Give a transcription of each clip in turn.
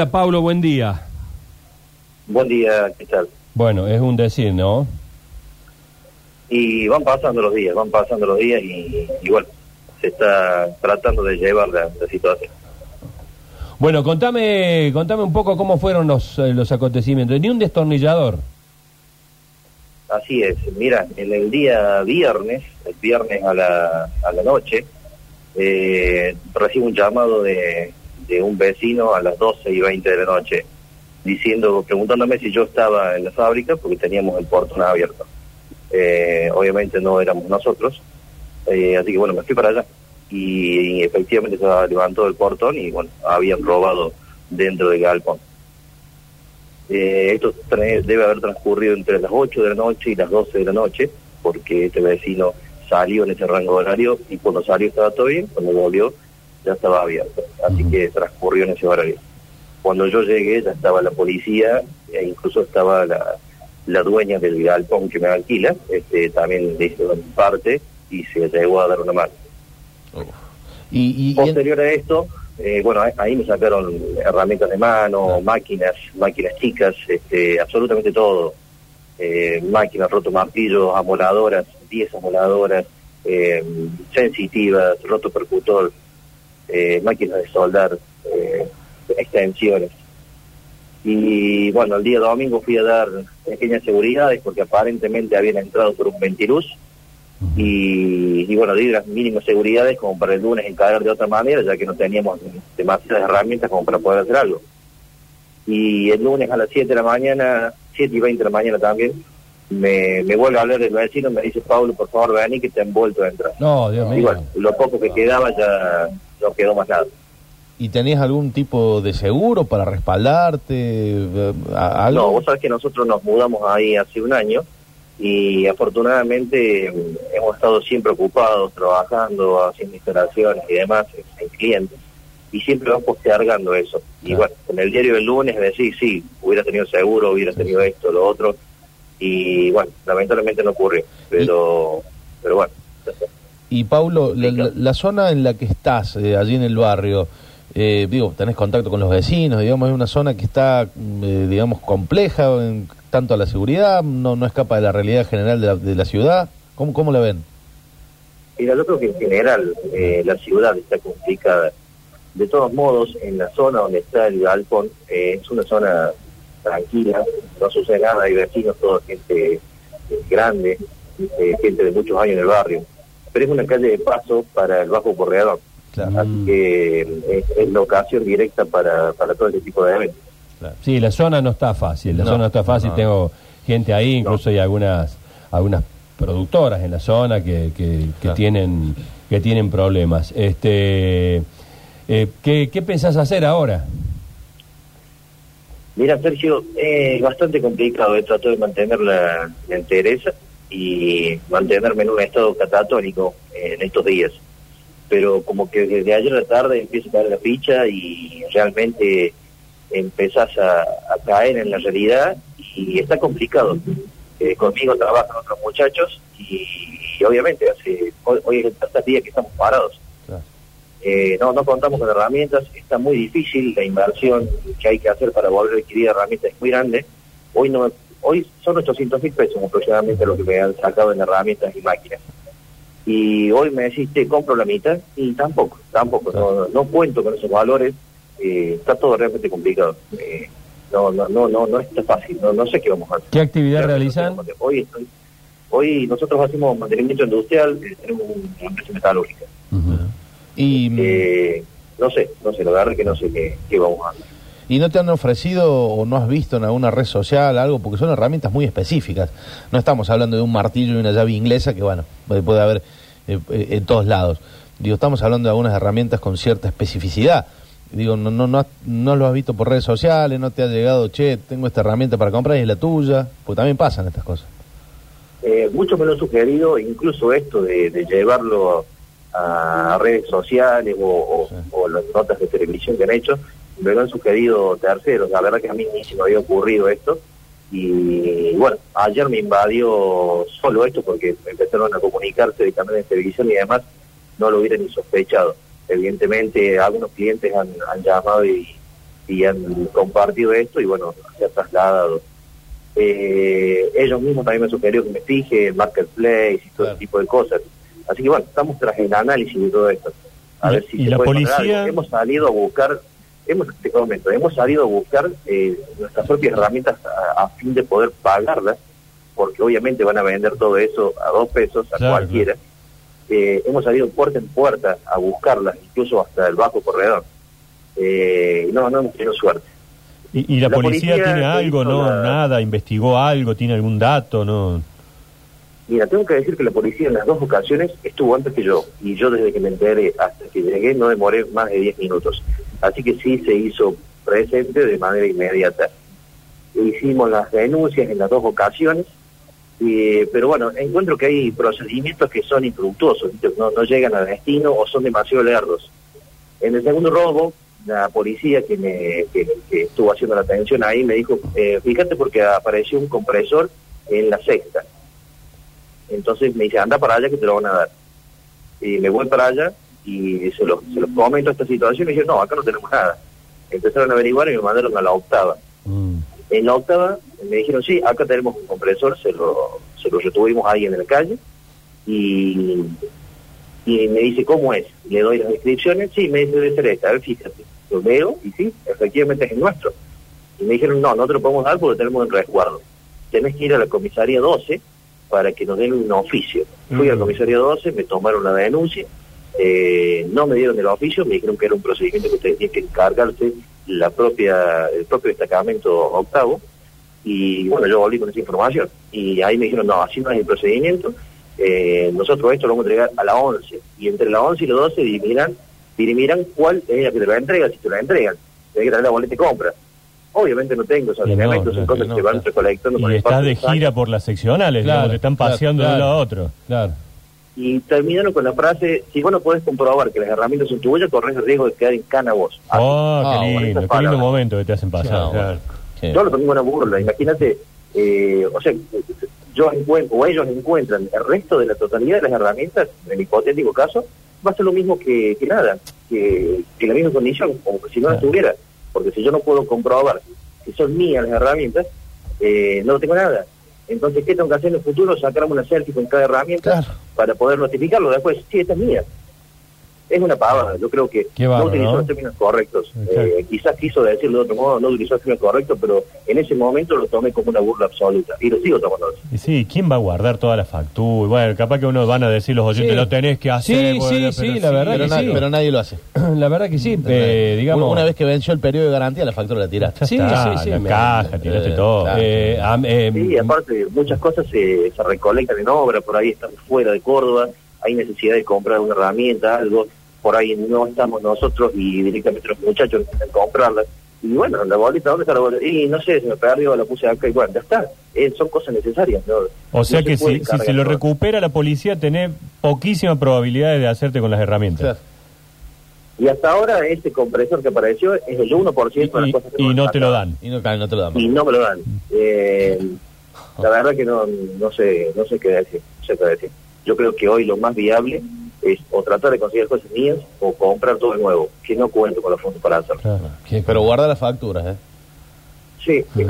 Hola Pablo, buen día. Buen día, ¿qué tal? Bueno, es un decir, ¿no? Y van pasando los días, van pasando los días y, y bueno, se está tratando de llevar la, la situación. Bueno, contame, contame un poco cómo fueron los, eh, los acontecimientos. Ni un destornillador. Así es, mira, en el día viernes, el viernes a la, a la noche, eh, recibo un llamado de, de un vecino a las 12 y 20 de la noche, diciendo, preguntándome si yo estaba en la fábrica porque teníamos el portón abierto. Eh, obviamente no éramos nosotros, eh, así que bueno, me fui para allá y, efectivamente se levantó el portón y bueno, habían robado dentro del galpón. Eh, esto debe haber transcurrido entre las 8 de la noche y las 12 de la noche, porque este vecino salió en ese rango horario y cuando salió estaba todo bien, cuando volvió ya estaba abierto, así que transcurrió en ese horario. Cuando yo llegué ya estaba la policía e incluso estaba la, la dueña del galpón que me alquila, este, también le hizo parte y se llegó a dar una mano. Y, y- y en- Posterior a esto, eh, bueno, ahí- me sacaron herramientas de mano, máquinas, máquinas chicas, este, absolutamente todo. Eh, máquinas, roto martillos, amoladoras, 10 amoladoras, eh, sensitivas, roto percutor, eh, máquinas de soldar, eh, extensiones. Y bueno, el día domingo fui a dar pequeñas seguridades porque aparentemente habían entrado por un ventiluz y, y bueno, di las mínimas seguridades como para el lunes encarar de otra manera, ya que no teníamos demasiadas herramientas como para poder hacer algo. Y el lunes a las 7 de la mañana, 7 y 20 de la mañana también, me, me vuelve a hablar el vecino, me dice, Pablo, por favor, vení que te han vuelto a entrar. No, Dios Y mío. bueno, lo poco que quedaba ya no quedó más nada. ¿Y tenías algún tipo de seguro para respaldarte? algo? No, vos sabés que nosotros nos mudamos ahí hace un año y afortunadamente mm, hemos estado siempre ocupados, trabajando, haciendo instalaciones y demás en, en clientes y siempre vamos postergando eso. Y bueno, en el diario del lunes decís, sí, hubiera tenido seguro, hubiera tenido esto, lo otro y bueno, lamentablemente no ocurrió, pero, pero bueno. Y Paulo, la, la- la zona en la que estás, eh, allí en el barrio, eh, digo, tenés contacto con los vecinos, digamos, es una zona que está, mm, eh, digamos, compleja en tanto a la seguridad, no, no escapa de la realidad general de la, de la ciudad. ¿Cómo, ¿Cómo la ven? Mira, yo creo que en general eh, la ciudad está complicada. De todos modos, en la zona donde está el galpón, es una zona tranquila, no sucede nada, hay vecinos, toda gente grande, gente de muchos años en el barrio. Pero es una calle de paso para el Bajo Corredor, Claro. así que eh, es, es la ocasión directa para, para todo este tipo de eventos. Sí, la zona no está fácil, la No, zona no está fácil, no. tengo gente ahí, incluso hay algunas algunas productoras en la zona que, que, que Claro. tienen que tienen problemas. Este, eh, ¿qué, ¿Qué pensás hacer ahora? Mira, Sergio, es bastante complicado. He tratado de mantener la, la entereza y mantenerme en un estado catatónico en estos días. Pero como que desde ayer a la tarde empieza a caer la ficha y realmente empezás a, a caer en la realidad y está complicado. Eh, conmigo trabajan otros muchachos y, y obviamente hace hoy, hoy es el tercer día que estamos parados. Claro. Eh, no, no contamos con herramientas, está muy difícil, la inversión que hay que hacer para volver a adquirir herramientas es muy grande. Hoy no hoy son 800 mil pesos aproximadamente lo que me han sacado en herramientas y máquinas. Y hoy me decís, te compro la mitad y tampoco, tampoco, no, no cuento con esos valores, eh, está todo realmente complicado. Eh, no, no, no, no, no está fácil, no, no sé qué vamos a hacer. ¿Qué actividad Realmente realizan? no. Hoy, estoy- hoy nosotros hacemos mantenimiento industrial, eh, tenemos una empresa metalúrgica. Ujú. Y, mm, Eh, no sé, no sé, la verdad que no sé qué, qué vamos a hacer. ¿Y no te han ofrecido o no has visto en alguna red social algo? Porque son herramientas muy específicas. No estamos hablando de un martillo y una llave inglesa que, bueno, puede haber eh, eh, en todos lados. Digo, estamos hablando de algunas herramientas con cierta especificidad. Digo, no, no, no, no lo has visto por redes sociales, no te ha llegado, che, tengo esta herramienta para comprar y es la tuya. Porque también pasan estas cosas. Eh, muchos me lo han sugerido, incluso esto de, de llevarlo a redes sociales o, o- Sí. o las notas de televisión que han hecho, me lo han sugerido terceros. La verdad que a mí ni se me había ocurrido esto. Y bueno, ayer me invadió solo esto porque empezaron a comunicarse de canales de televisión y además no lo hubiera ni sospechado. Evidentemente, algunos clientes han, han llamado y, y han compartido esto y bueno, se ha trasladado. Eh, ellos mismos también me sugirieron que me fije en Marketplace y todo Claro. ese tipo de cosas. Así que bueno, estamos tras el análisis de todo esto. A ¿Y- ver si y se la puede policía? Hemos salido a buscar, hemos, te comento, hemos salido a buscar eh, nuestras propias herramientas a, a fin de poder pagarlas, porque obviamente van a vender todo eso a dos pesos a Claro, cualquiera. Eh, hemos salido puerta en puerta a buscarlas, incluso hasta el bajo corredor. Eh, no, no hemos tenido suerte. ¿Y, y la, La policía, policía tiene algo, no? la- Nada, investigó algo, tiene algún dato, no? Mira, tengo que decir que la policía en las dos ocasiones estuvo antes que yo, y yo desde que me enteré hasta que llegué no demoré más de 10 minutos. Así que sí se hizo presente de manera inmediata. Hicimos las denuncias en las dos ocasiones, y- pero bueno, encuentro que hay procedimientos que son infructuosos, no, no llegan a destino o son demasiado lerdos. En el segundo robo, la policía que, me, que, que estuvo haciendo la atención ahí me dijo, eh, fíjate porque apareció un compresor en la sexta. Entonces me dice, anda para allá que te lo van a dar. Y me voy para allá y se los, se los comento esta situación y dije, no, acá no tenemos nada. Empezaron a averiguar y me mandaron a la octava. Mm. En la octava me dijeron, sí, acá tenemos un compresor, se lo, se lo retuvimos ahí en la calle. Y, y me dice, ¿cómo es? Le doy las descripciones, sí, me dice, debe ser esta, a ver, fíjate. Lo veo y sí, efectivamente es el nuestro. Y me dijeron, no, no te lo podemos dar porque tenemos en resguardo. Tenés que ir a la comisaría 12 para que nos den un oficio. Fui a la Mm. comisaría 12, me tomaron la denuncia, eh, no me dieron el oficio, me dijeron que era un procedimiento que ustedes tienen que encargarse la propia, el propio destacamento octavo, y bueno, yo volví con esa información. Y ahí me dijeron, no, así no es el procedimiento, eh, nosotros esto lo vamos a entregar a la 11, y entre la 11 y la 12 dirimirán, dirimirán cuál es la que te la entrega, si te la entregan, tenés que traer la boleta de compra. Obviamente no tengo esos elementos, son cosas no, que van recolectando Y el estás de gira por las seccionales, Claro, digamos, te están claro, paseando de un claro. lado a otro. Claro. Y terminaron con la frase, si vos no podés comprobar que las herramientas son tuyas, corres el riesgo de quedar en cana vos. Oh, Ah, qué bueno, lindo, qué lindo momento que te hacen pasar. No, claro. Sí. Yo lo como una burla, imagínate, eh, o sea, yo encuentro, o ellos encuentran el resto de la totalidad de las herramientas, en el hipotético caso, va a ser lo mismo que, que nada, que, que la misma condición, como que si no las Claro. tuviera, porque si yo no puedo comprobar que son mías las herramientas, eh, no tengo nada. Entonces, ¿qué tengo que hacer en el futuro? Sacarme una selfie con cada herramienta Claro. para poder notificarlo después. Sí, esta es mía. Es una pavada, yo creo que no utilizó ¿no? los términos correctos. Eh, quizás quiso decirlo de otro modo, no utilizó los términos correctos, pero en ese momento lo tomé como una burla absoluta. Y lo sigo tomando así. Y sí, ¿quién va a guardar toda la factura? Bueno, capaz que uno van a decir los oyentes, Sí. lo tenés que hacer. Sí, bueno, sí, pero sí, la verdad Pero, que na- sí. pero nadie lo hace. La verdad que sí, eh, digamos. Una vez que venció el periodo de garantía, la factura la tiraste. Sí, está, sí, sí, la me- caja, tiraste eh, todo. claro. eh, eh, Sí, aparte, muchas cosas se, se recolectan en obra, por ahí están fuera de Córdoba, hay necesidad de comprar una herramienta, algo, por ahí no estamos nosotros y directamente los muchachos necesitan comprarla. Y bueno, la bolita, ¿dónde está la bolita? Y no sé, se me perdió, la puse acá y bueno, ya está. Eh, son cosas necesarias. ¿no? O sea No que si, si se lo todo. recupera la policía, tenés poquísimas probabilidades de hacerte con las herramientas. Claro. Y hasta ahora este compresor que apareció es el 1% de las Y, cosas que y no te lo dan. Y no, te lo damos. Y no me lo dan. Eh, la verdad que no, no sé no sé qué decir, no sé qué decir. Yo creo que hoy lo más viable es o tratar de conseguir cosas mías o comprar todo de nuevo, que no cuento con los fondos para hacerlo. Claro. Pero guarda las facturas, ¿eh? Sí, sí.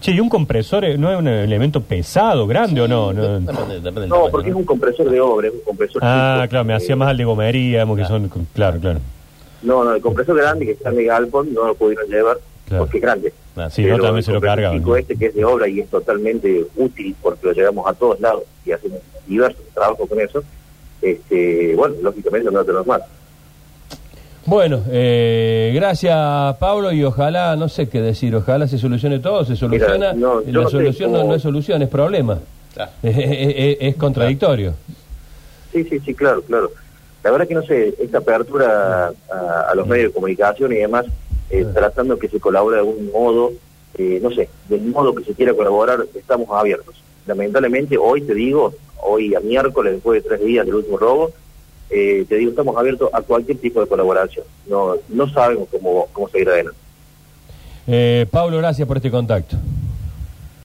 Che, ¿y un compresor eh, no es un elemento pesado, grande o no? No, Depende, depende del No, tamaño, porque es ¿no? un compresor de obra, es un compresor Ah, chico. claro, me hacía Eh, más al de gomería, digamos que Claro. son... Claro, claro. No, no, el compresor grande que está en el galpón no lo pudieron llevar Claro. porque es grande. Ah, Sí, Pero no, también el se lo compresor cargaban. chico este que es de obra y es totalmente útil porque lo llevamos a todos lados y hacemos diversos trabajos con eso, este, bueno, lógicamente no tenemos más. Bueno, eh, gracias Pablo y ojalá, no sé qué decir, ojalá se solucione todo, se soluciona. no, la no solución no, cómo- no es solución, es problema. Claro. Es, es- es- es contradictorio. Sí, sí, sí, claro, claro. La verdad que no sé, esta apertura a, a los medios de comunicación y demás, eh, tratando que se colabore de algún modo, eh, no sé, del modo que se quiera colaborar, estamos abiertos. Lamentablemente hoy te digo, hoy a miércoles, después de tres días del último robo, eh, te digo, estamos abiertos a cualquier tipo de colaboración. No, no sabemos cómo, cómo seguir adelante. Eh, Pablo, gracias por este contacto.